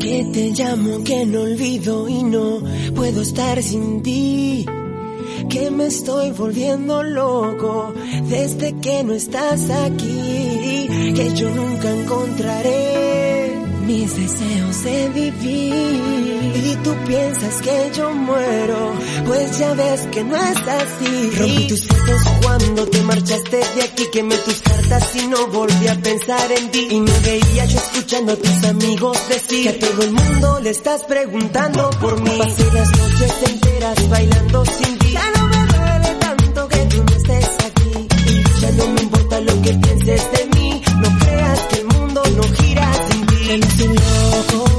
Que te llamo, que no olvido y no puedo estar sin ti. Que me estoy volviendo loco desde que no estás aquí. Que yo nunca encontraré mis deseos de vivir. Y tú piensas que yo muero, pues ya ves que no es así. Rompí tus dedos cuando te marchaste de aquí, quemé tus cartas y no volví a pensar en ti. Y me veía yo escuchando a tus amigos decir que a todo el mundo le estás preguntando por mí. Pasé las noches enteras bailando sin ti. Ya no me duele tanto que tú no estés aquí. Ya no me importa lo que pienses de mí. No creas que el mundo no gira sin ti. Estoy loco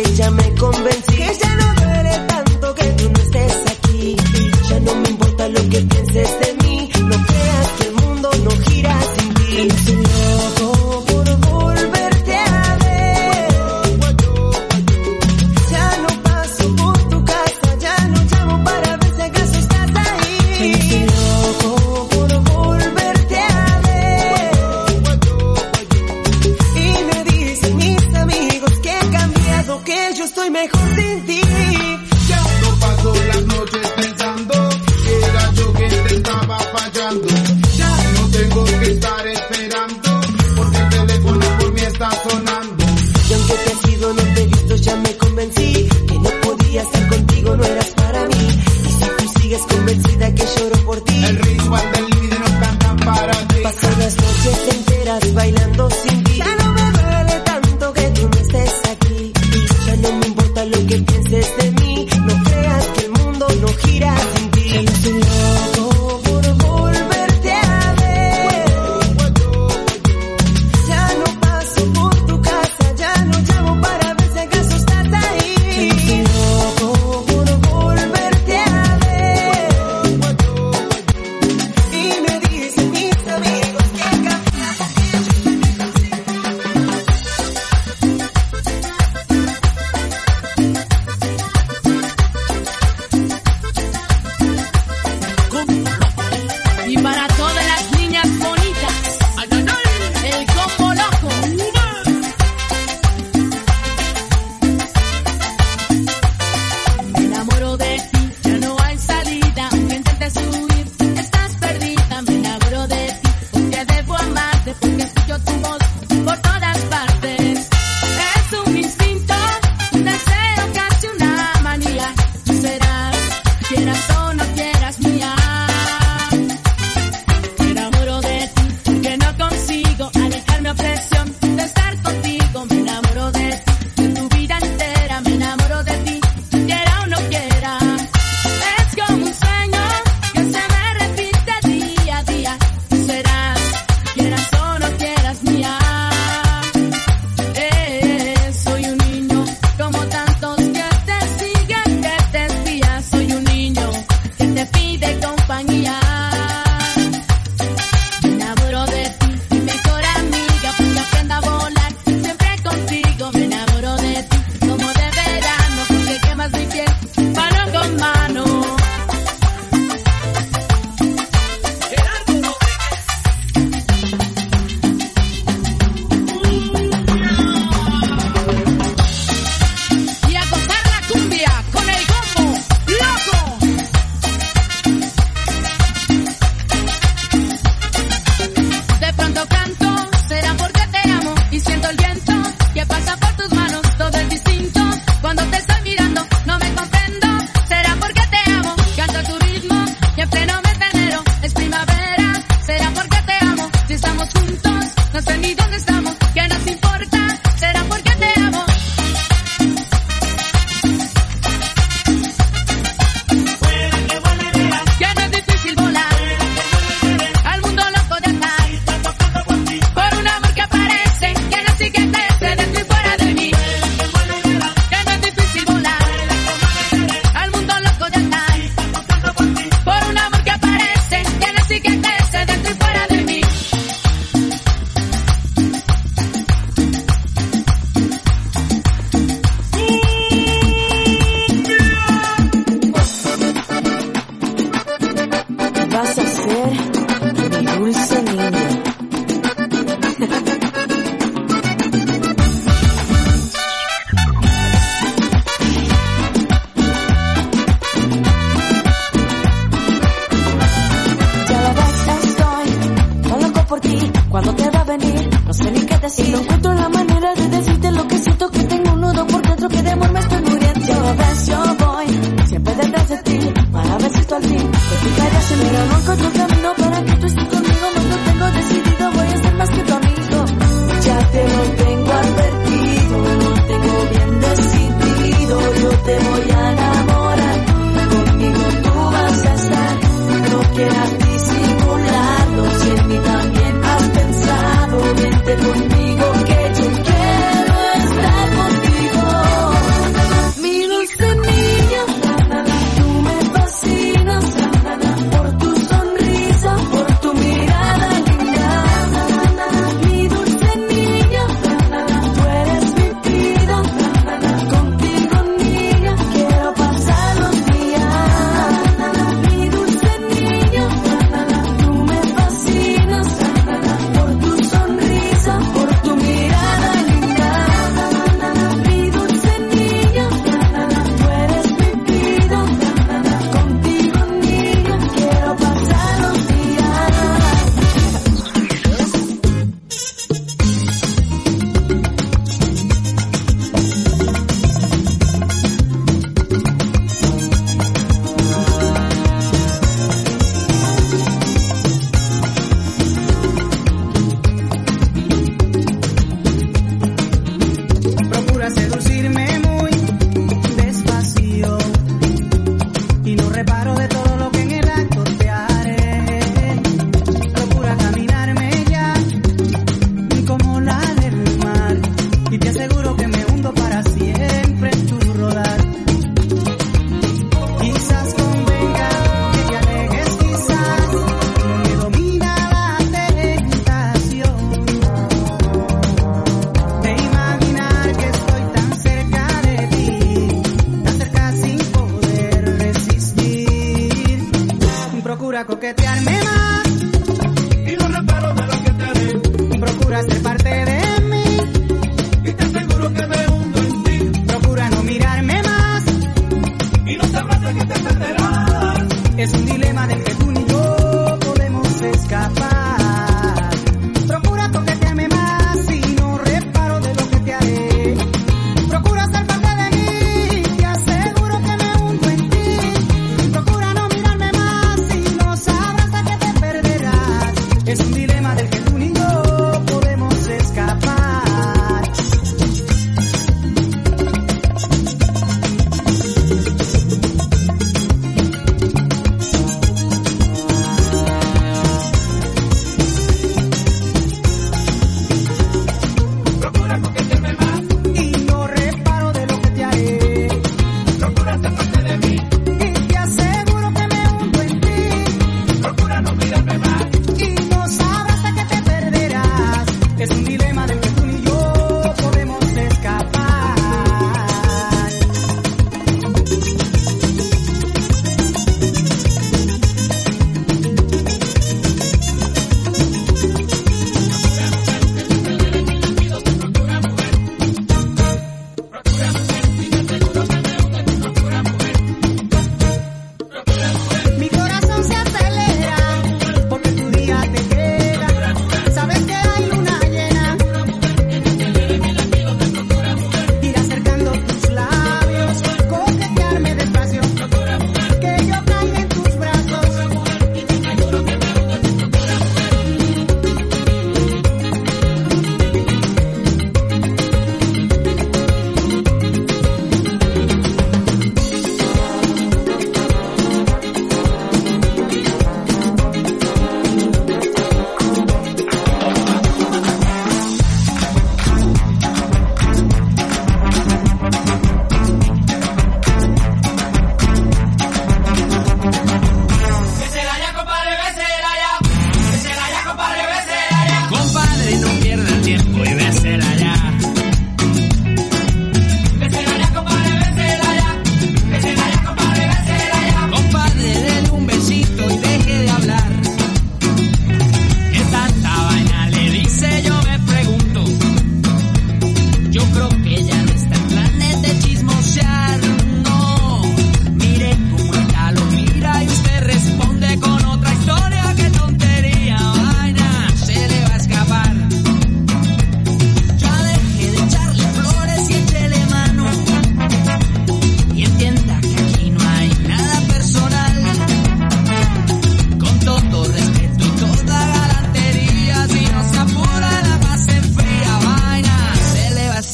ya me convencí.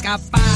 Escapar.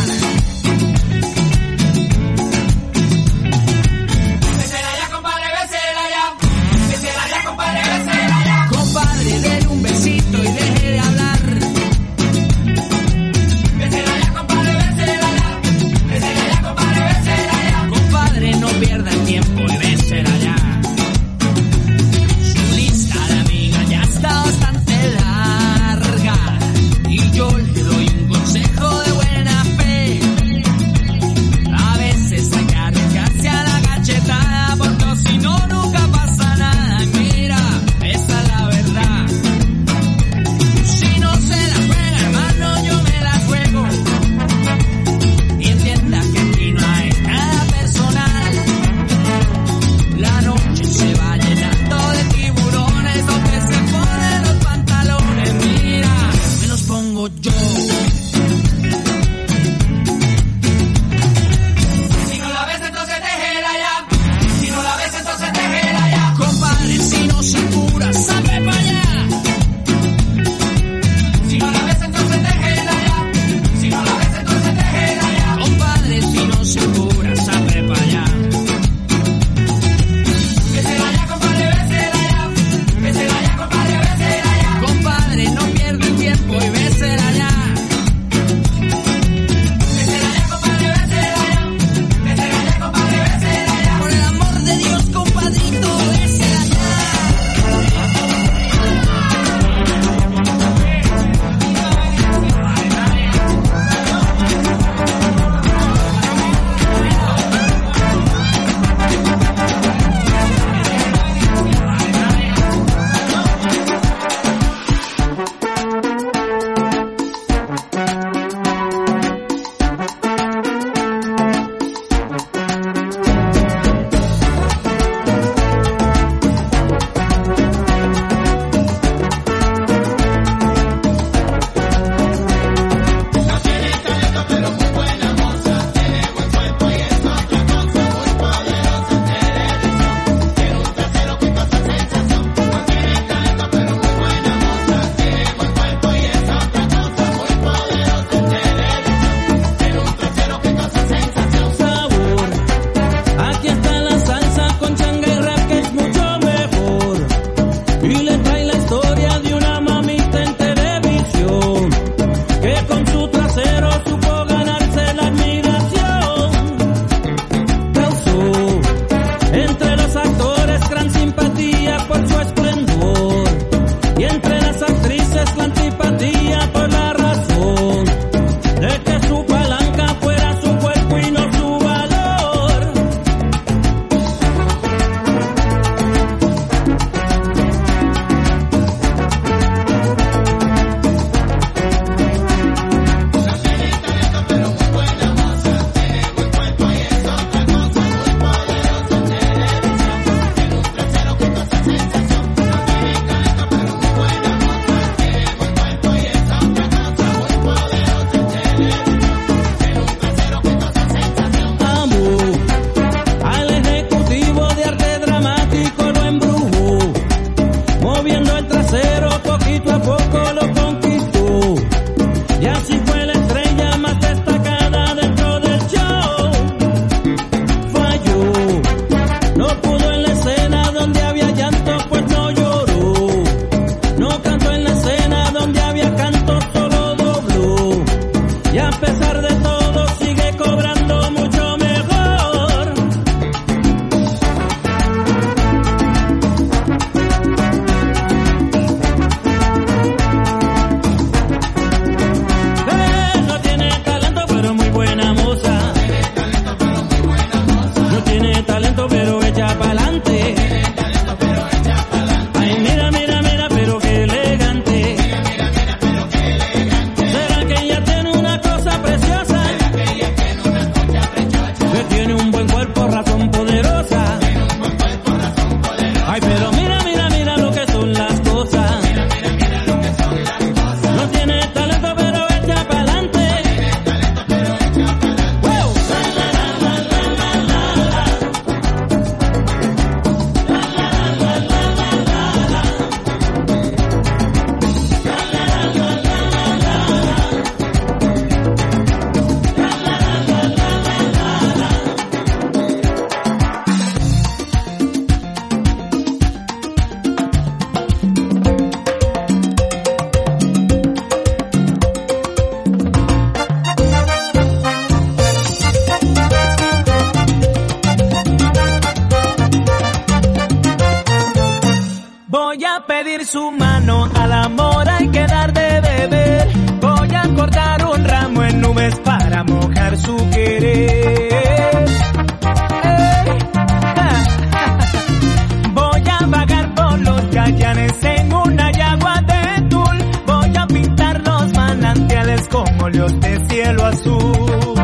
mármoles de cielo azul.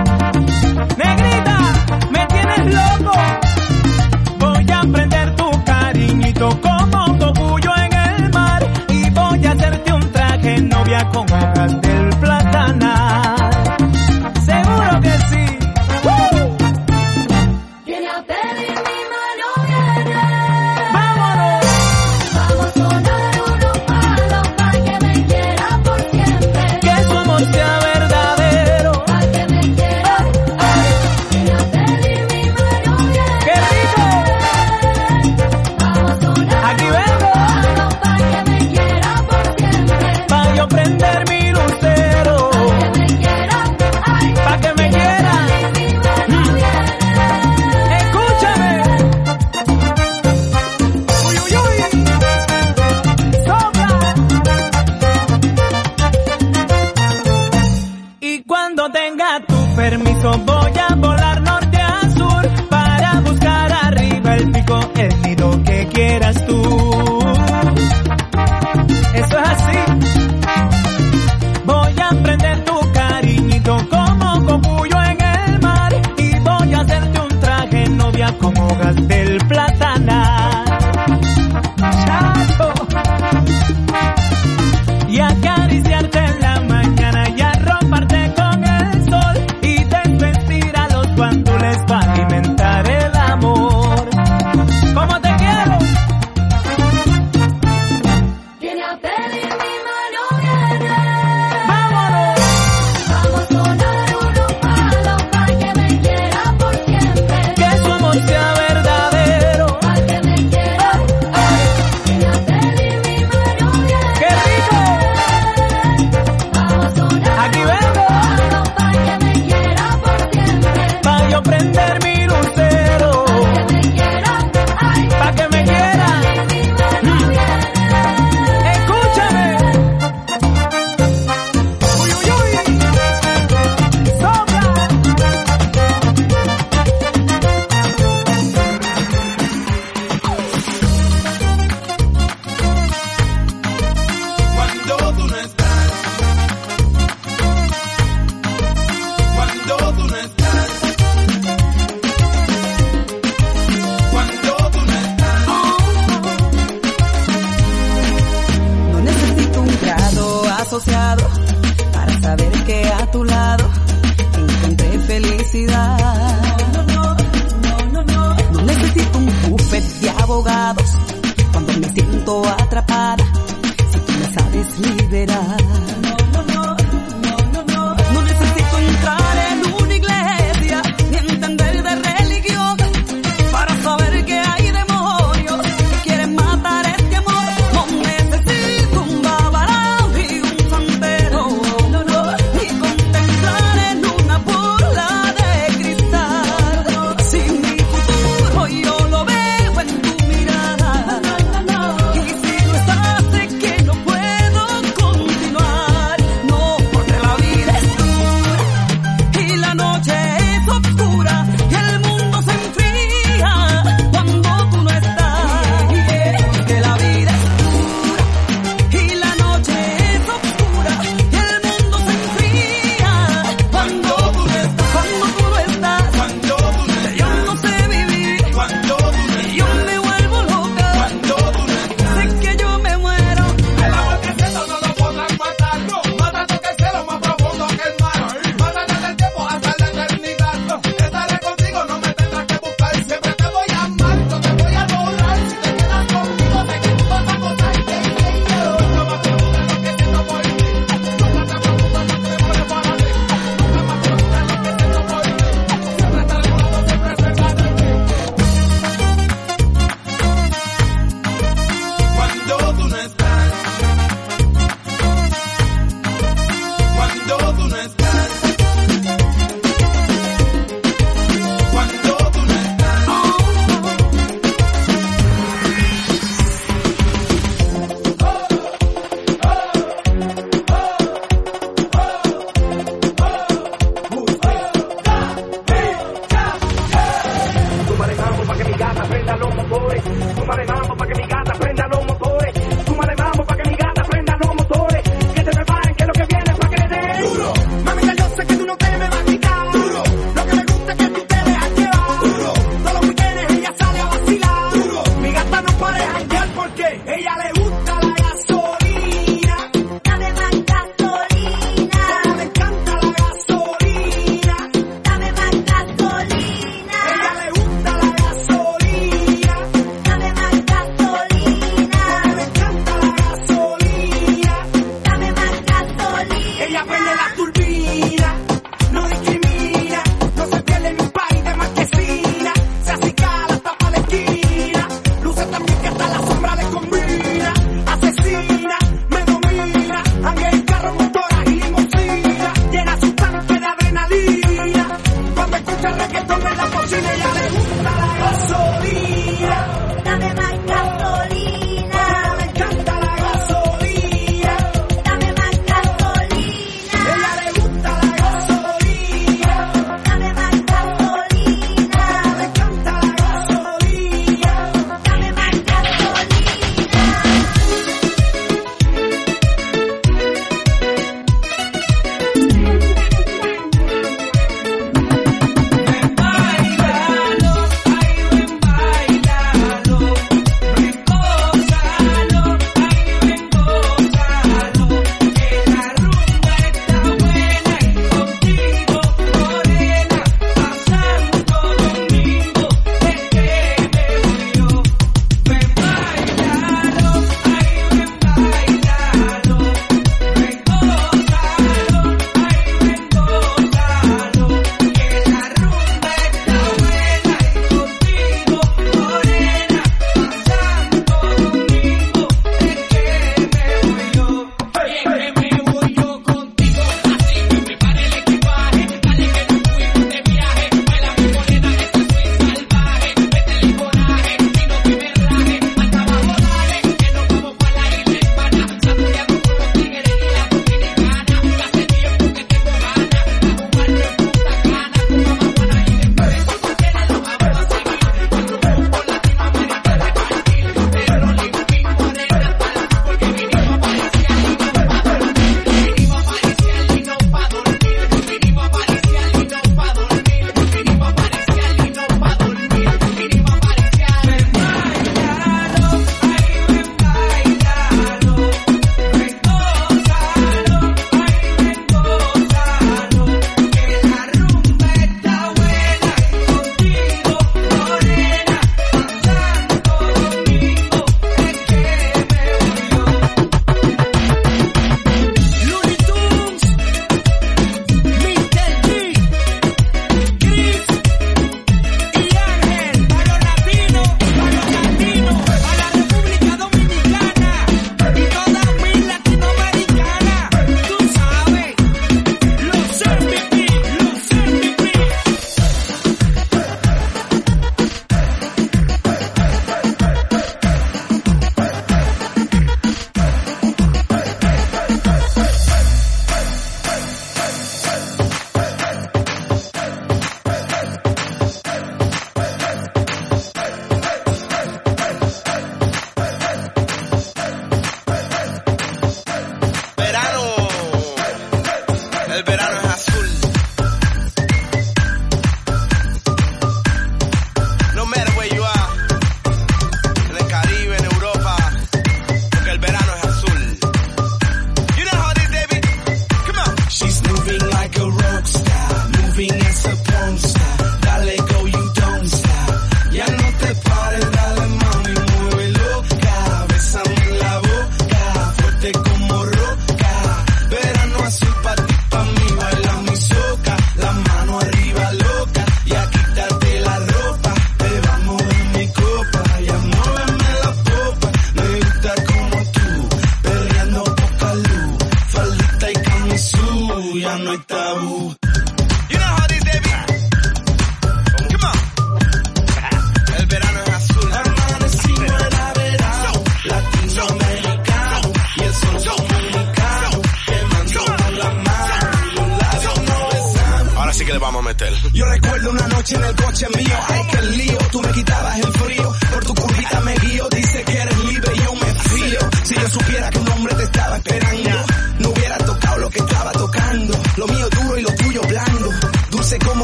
Negrita, me tienes loco. Voy a prender tu cariñito como un en el mar. Y voy a hacerte un traje novia con hojas de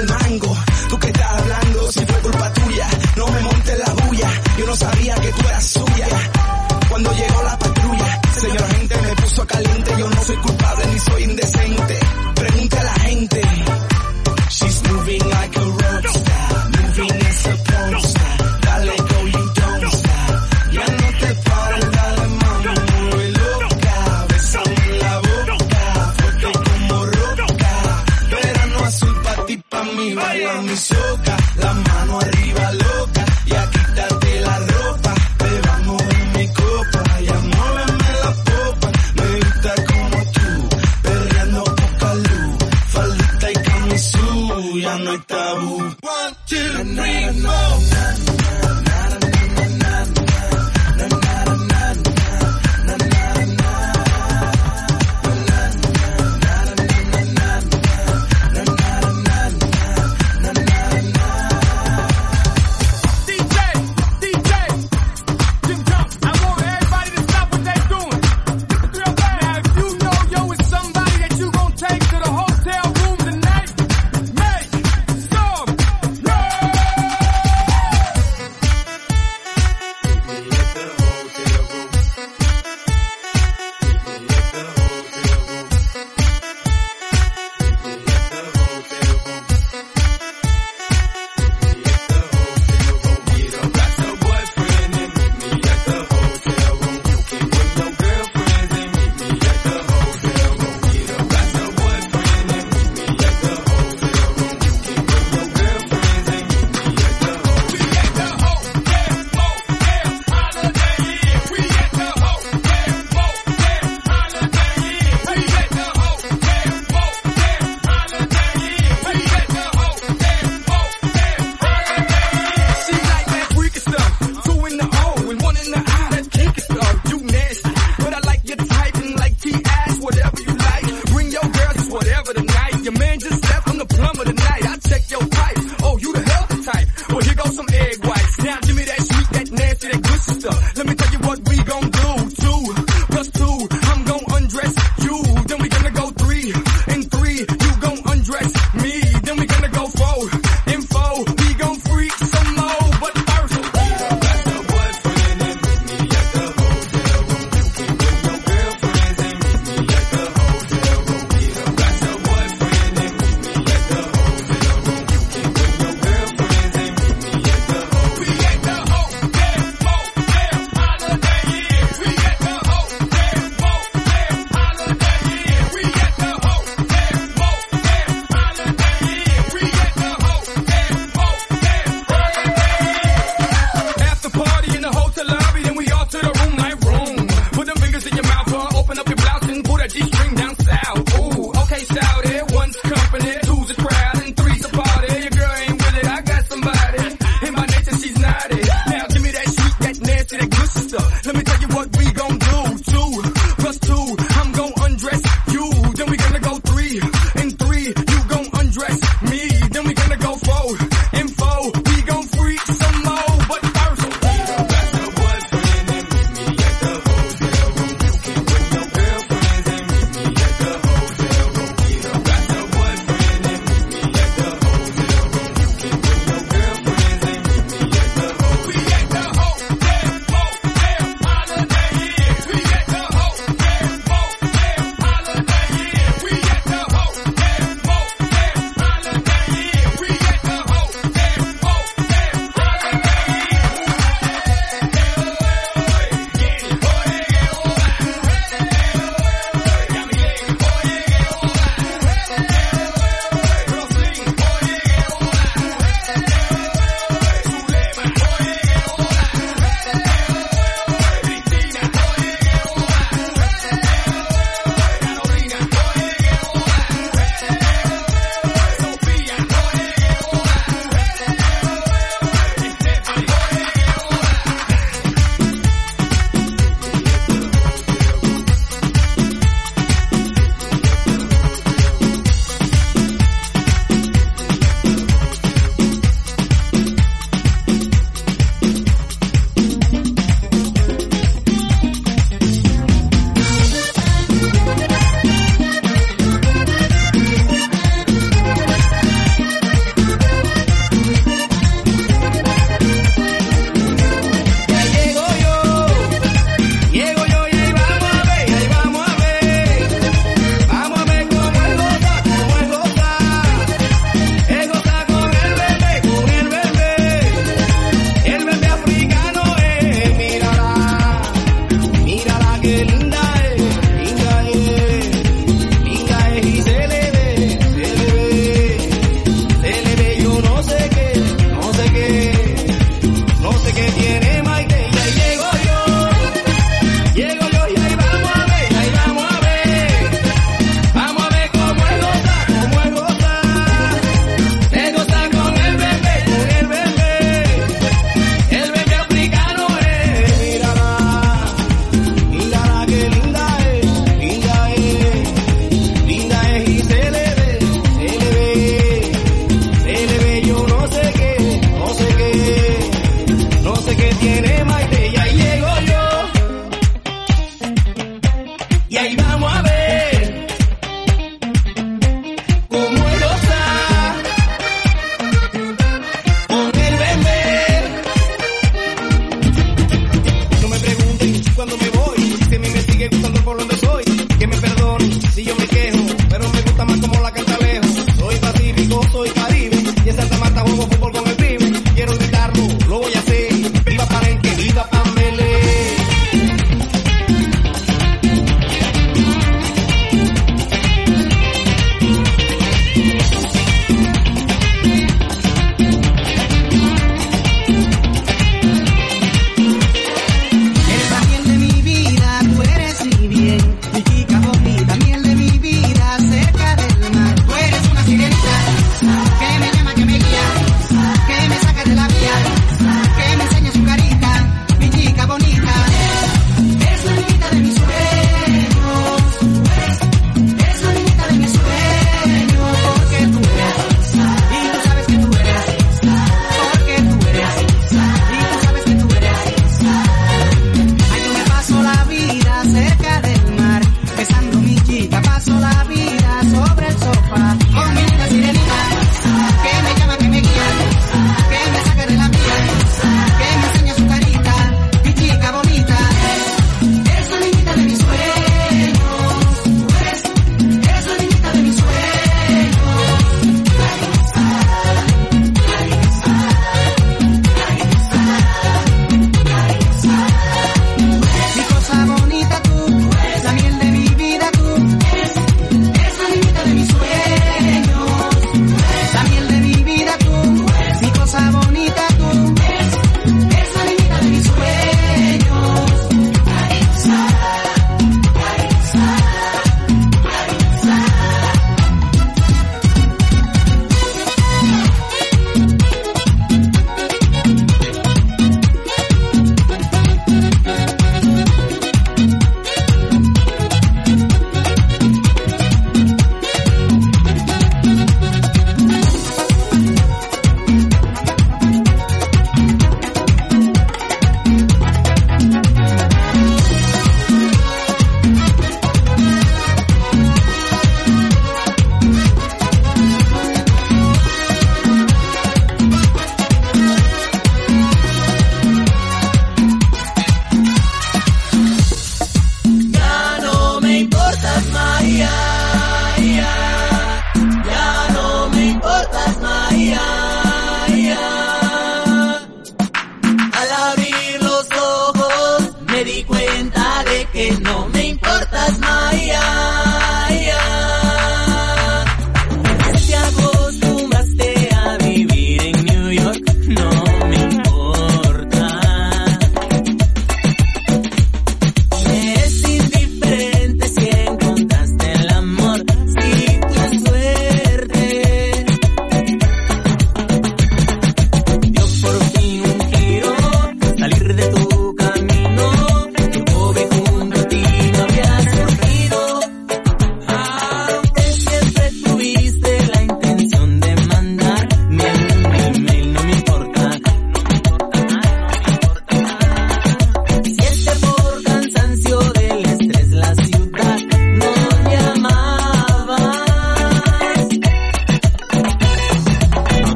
el mango. ¿Tú qué estás hablando? Si fue culpa tuya, no me montes la bulla. Yo no sabía que tú eras suya. Cuando llegó la patrulla, señora gente me puso caliente. Yo no soy culpable ni soy indecente. Pregunta a la gente.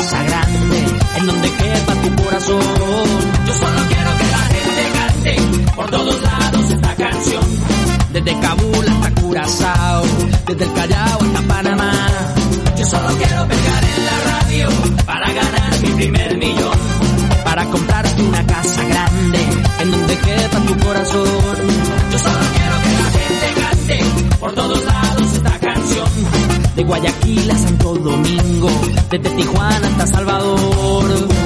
Comprarte desde Tijuana hasta Salvador.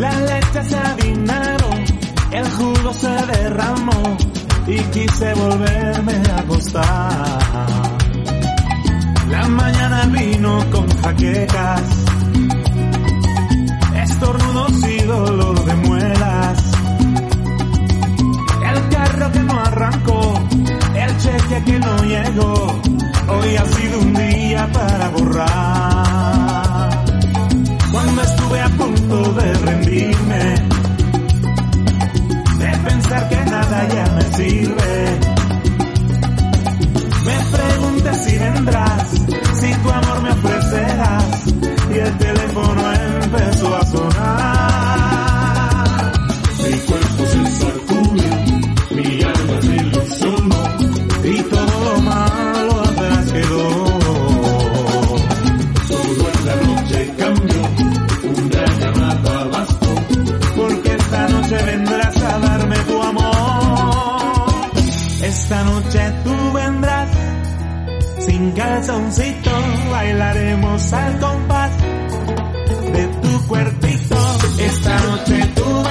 La leche se avinaron, el jugo se derramó y quise volverme a acostar. La mañana vino con jaquecas, estornudos y dolor de muelas. El carro que no arrancó, el cheque que no llegó, hoy ha sido un día para borrar. Estuve a punto de rendirme, de pensar que nada ya me sirve. Me pregunté si vendrás, si tu amor me ofrecerás, y el teléfono empezó a sonar. Noche tú vendrás sin calzoncito, bailaremos al compás de tu cuerpito. Esta noche tú